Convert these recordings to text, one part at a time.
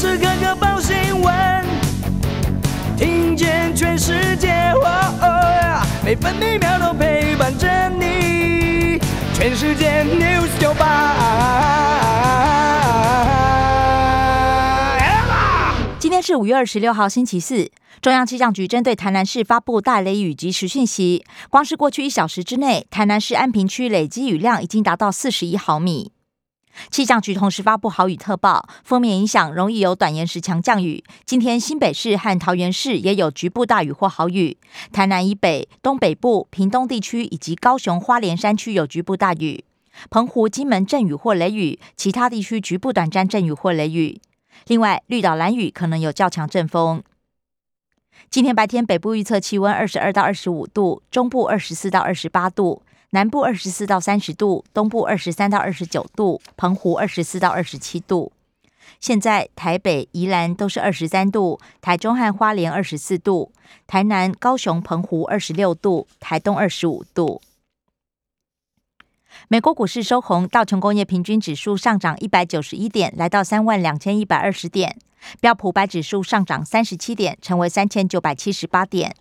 时刻刻报新闻，听见全世界，每分每秒都陪伴着你。全世界 news 九八。今天是五月二十六号，星期四。中央气象局针对台南市发布大雷雨及时讯息，光是过去一小时之内，台南市安平区累积雨量已经达到四十一毫米。气象局同时发布豪雨特报，封面影响容易有短延时强降雨。今天新北市和桃园市也有局部大雨或豪雨，台南以北、东北部、屏东地区以及高雄花莲山区有局部大雨，澎湖、金门阵雨或雷雨，其他地区局部短暂阵雨或雷雨。另外，绿岛蓝雨可能有较强阵风。今天白天，北部预测气温二十二到二十五度，中部二十四到二十八度，南部二十四到三十度，东部二十三到二十九度，澎湖二十四到二十七度。现在台北、宜兰都是二十三度，台中和花莲二十四度，台南、高雄、澎湖二十六度，台东二十五度。美国股市收红，道琼工业平均指数上涨一百九十一点，来到三万两千一百二十点。标普百指数上涨三十七点，成为三千九百七十八点。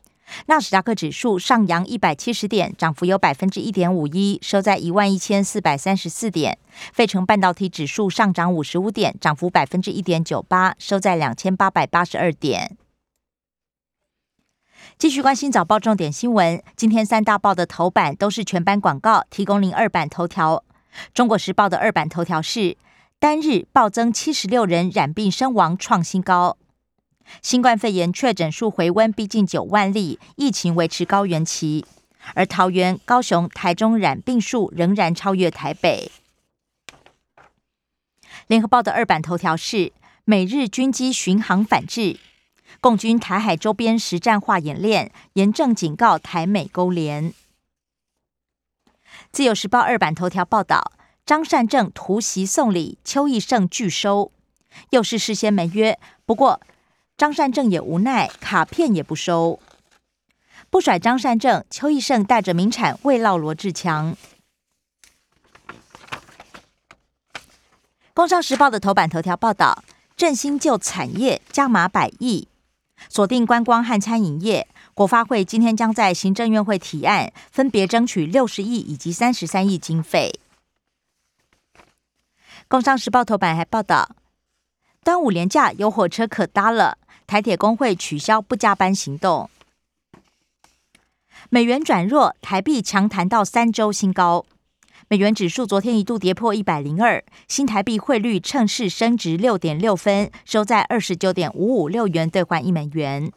纳斯达克指数上扬一百七十点，涨幅有百分之一点五一，收在一万一千四百三十四点。费城半导体指数上涨五十五点，涨幅百分之一点九八，收在两千八百八十二点。继续关心早报重点新闻，今天三大报的头版都是全版广告，提供零二版头条。中国时报的二版头条是。单日暴增七十六人染病身亡创新高，新冠肺炎确诊数回温逼近九万例，疫情维持高原期。而桃园、高雄、台中染病数仍然超越台北。联合报的二版头条是：美日军机巡航反制，共军台海周边实战化演练，严正警告台美勾连。自由时报二版头条报道。张善政突袭送礼，邱义胜拒收，又是事先没约。不过张善政也无奈，卡片也不收。不甩张善政，邱义胜带着名产慰劳罗志强。工商时报的头版头条报道：振兴旧产业加码百亿，锁定观光和餐饮业。国发会今天将在行政院会提案，分别争取六十亿以及三十三亿经费。工商时报头版还报道，端午连假有火车可搭了，台铁工会取消不加班行动。美元转弱，台币强弹到三周新高，美元指数昨天一度跌破一百零二，新台币汇率趁势升值六点六分，收在二十九点五五六元兑换一美元。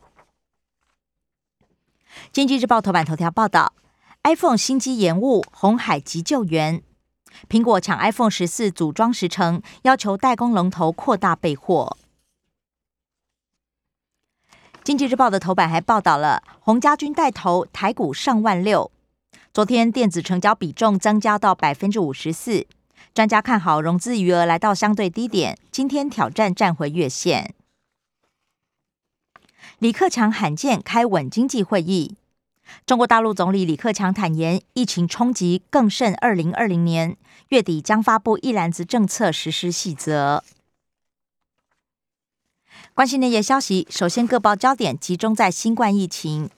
经济日报头版头条报道，iPhone 新机延误，红海急救援。苹果抢 iPhone 十四组装时程，要求代工龙头扩大备货。经济日报的头版还报道了洪家军带头台股上万六，昨天电子成交比重增加到百分之五十四，专家看好融资余额来到相对低点，今天挑战站回月线。李克强罕见开稳经济会议。中国大陆总理李克强坦言，疫情冲击更甚。二零二零年月底将发布一篮子政策实施细则。关心内页消息，首先各报焦点集中在新冠疫情。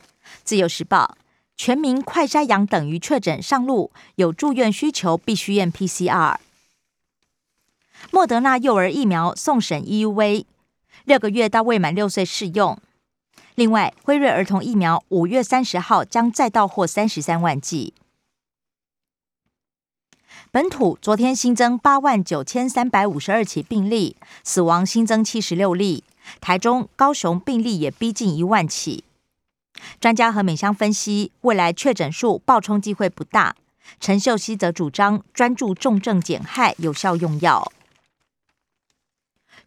自由时报：全民快筛阳等于确诊上路，有住院需求必须验 PCR。莫德纳幼儿疫苗送审 EUV，六个月到未满六岁适用。另外，辉瑞儿童疫苗五月三十号将再到货三十三万剂。本土昨天新增八万九千三百五十二起病例，死亡新增七十六例。台中、高雄病例也逼近一万起。专家和美香分析，未来确诊数爆冲机会不大。陈秀熙则主张专注重症减害，有效用药。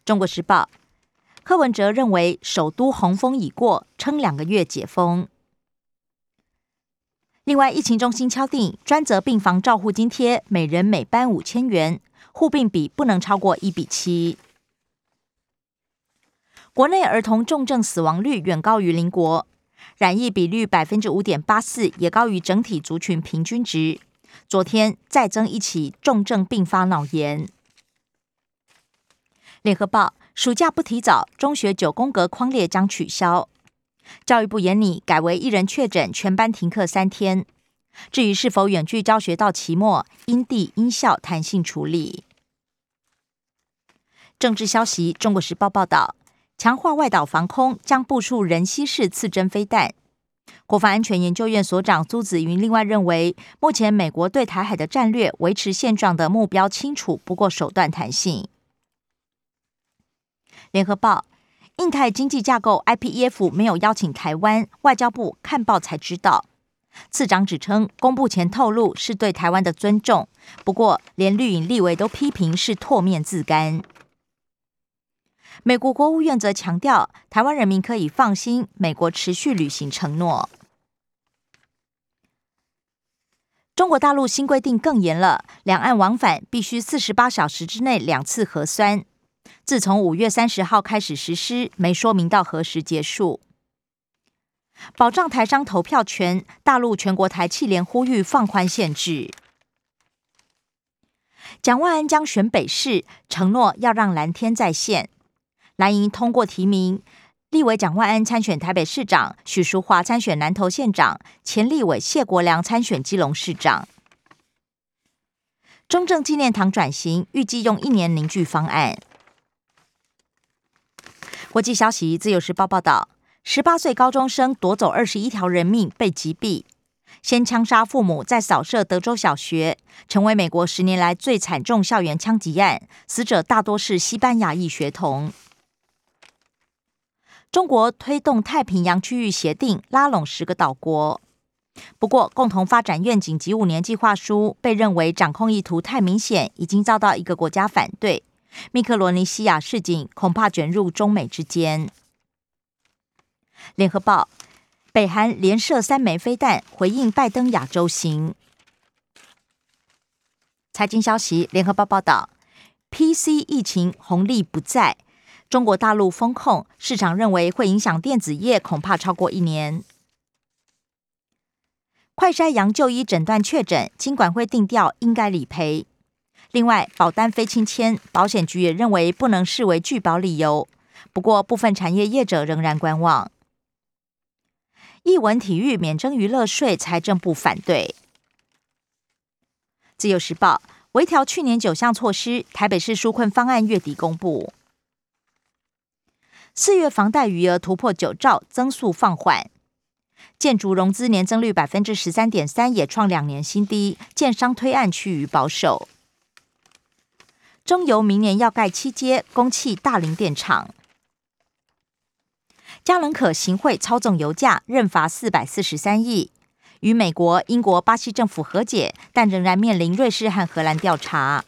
中国时报。柯文哲认为，首都洪峰已过，撑两个月解封。另外，疫情中心敲定专责病房照护津贴，每人每班五千元，护病比不能超过一比七。国内儿童重症死亡率远高于邻国，染疫比率百分之五点八四，也高于整体族群平均值。昨天再增一起重症并发脑炎。联合报。暑假不提早，中学九宫格框列将取消。教育部严拟改为一人确诊，全班停课三天。至于是否远距教学到期末，因地因校弹性处理。政治消息，《中国时报》报道，强化外岛防空将部署人西式刺针飞弹。国防安全研究院所长朱子云另外认为，目前美国对台海的战略维持现状的目标清楚，不过手段弹性。联合报，印太经济架构 IPEF 没有邀请台湾，外交部看报才知道。次长指称，公布前透露是对台湾的尊重，不过连绿营立委都批评是唾面自干。美国国务院则强调，台湾人民可以放心，美国持续履行承诺。中国大陆新规定更严了，两岸往返必须四十八小时之内两次核酸。自从五月三十号开始实施，没说明到何时结束。保障台商投票权，大陆全国台气联呼吁放宽限制。蒋万安将选北市，承诺要让蓝天再现。蓝营通过提名，立委蒋万安参选台北市长，许淑华参选南投县长，前立委谢国良参选基隆市长。中正纪念堂转型，预计用一年凝聚方案。国际消息，《自由时报》报道，十八岁高中生夺走二十一条人命，被击毙，先枪杀父母，再扫射德州小学，成为美国十年来最惨重校园枪击案，死者大多是西班牙裔学童。中国推动太平洋区域协定，拉拢十个岛国。不过，共同发展愿景及五年计划书被认为掌控意图太明显，已经遭到一个国家反对。密克罗尼西亚市井恐怕卷入中美之间。联合报：北韩连射三枚飞弹，回应拜登亚洲行。财经消息：联合报报道，PC 疫情红利不在。中国大陆风控，市场认为会影响电子业，恐怕超过一年。快筛阳就医诊断确诊，经管会定调应该理赔。另外，保单非亲签，保险局也认为不能视为拒保理由。不过，部分产业业者仍然观望。艺文体育免征娱乐税，财政部反对。自由时报微调去年九项措施，台北市纾困方案月底公布。四月房贷余额突破九兆，增速放缓。建筑融资年增率百分之十三点三，也创两年新低。建商推案趋于保守。中油明年要盖七阶供气大林电厂。加伦可行贿操纵油价，认罚四百四十三亿，与美国、英国、巴西政府和解，但仍然面临瑞士和荷兰调查。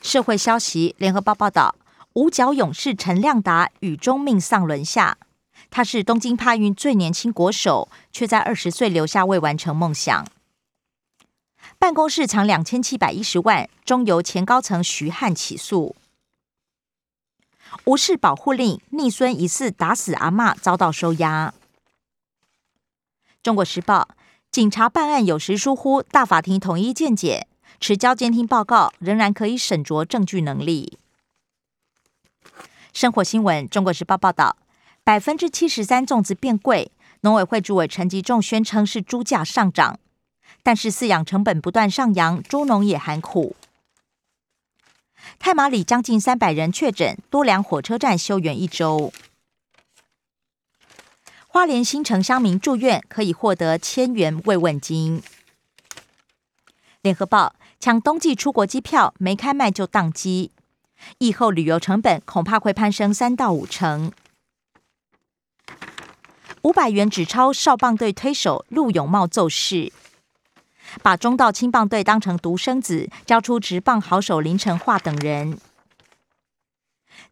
社会消息，联合报报道。五角勇士陈亮达雨中命丧轮下，他是东京帕运最年轻国手，却在二十岁留下未完成梦想。办公室藏两千七百一十万，中由前高层徐汉起诉。无视保护令，逆孙疑似打死阿妈，遭到收押。中国时报：警察办案有时疏忽，大法庭统一见解，持交监听报告仍然可以审酌证据能力。生活新闻，中国时报报道，百分之七十三粽子变贵，农委会主委陈吉仲宣称是猪价上涨，但是饲养成本不断上扬，猪农也喊苦。太马里将近三百人确诊，多良火车站休园一周。花莲新城乡民住院可以获得千元慰问金。联合报抢冬季出国机票，没开卖就宕机。疫后旅游成本恐怕会攀升三到五成。五百元纸钞少棒队推手陆永茂奏事，把中道青棒队当成独生子，交出直棒好手林成化等人。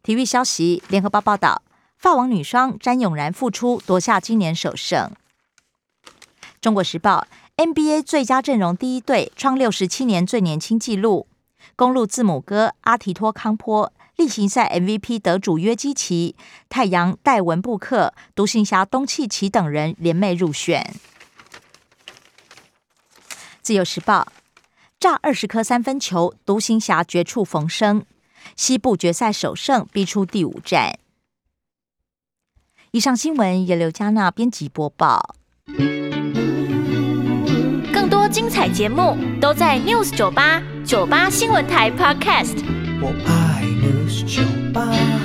体育消息，联合报报道，法网女双詹永然复出夺下今年首胜。中国时报 NBA 最佳阵容第一队创六十七年最年轻纪录。公路字母哥阿提托康坡。例行赛 MVP 得主约基奇、太阳戴文布克、独行侠东契奇等人联袂入选。自由时报炸二十颗三分球，独行侠绝处逢生，西部决赛首胜逼出第五战。以上新闻由刘嘉娜编辑播报。更多精彩节目都在 News 九八。酒吧新闻台 Podcast 我爱的是酒吧。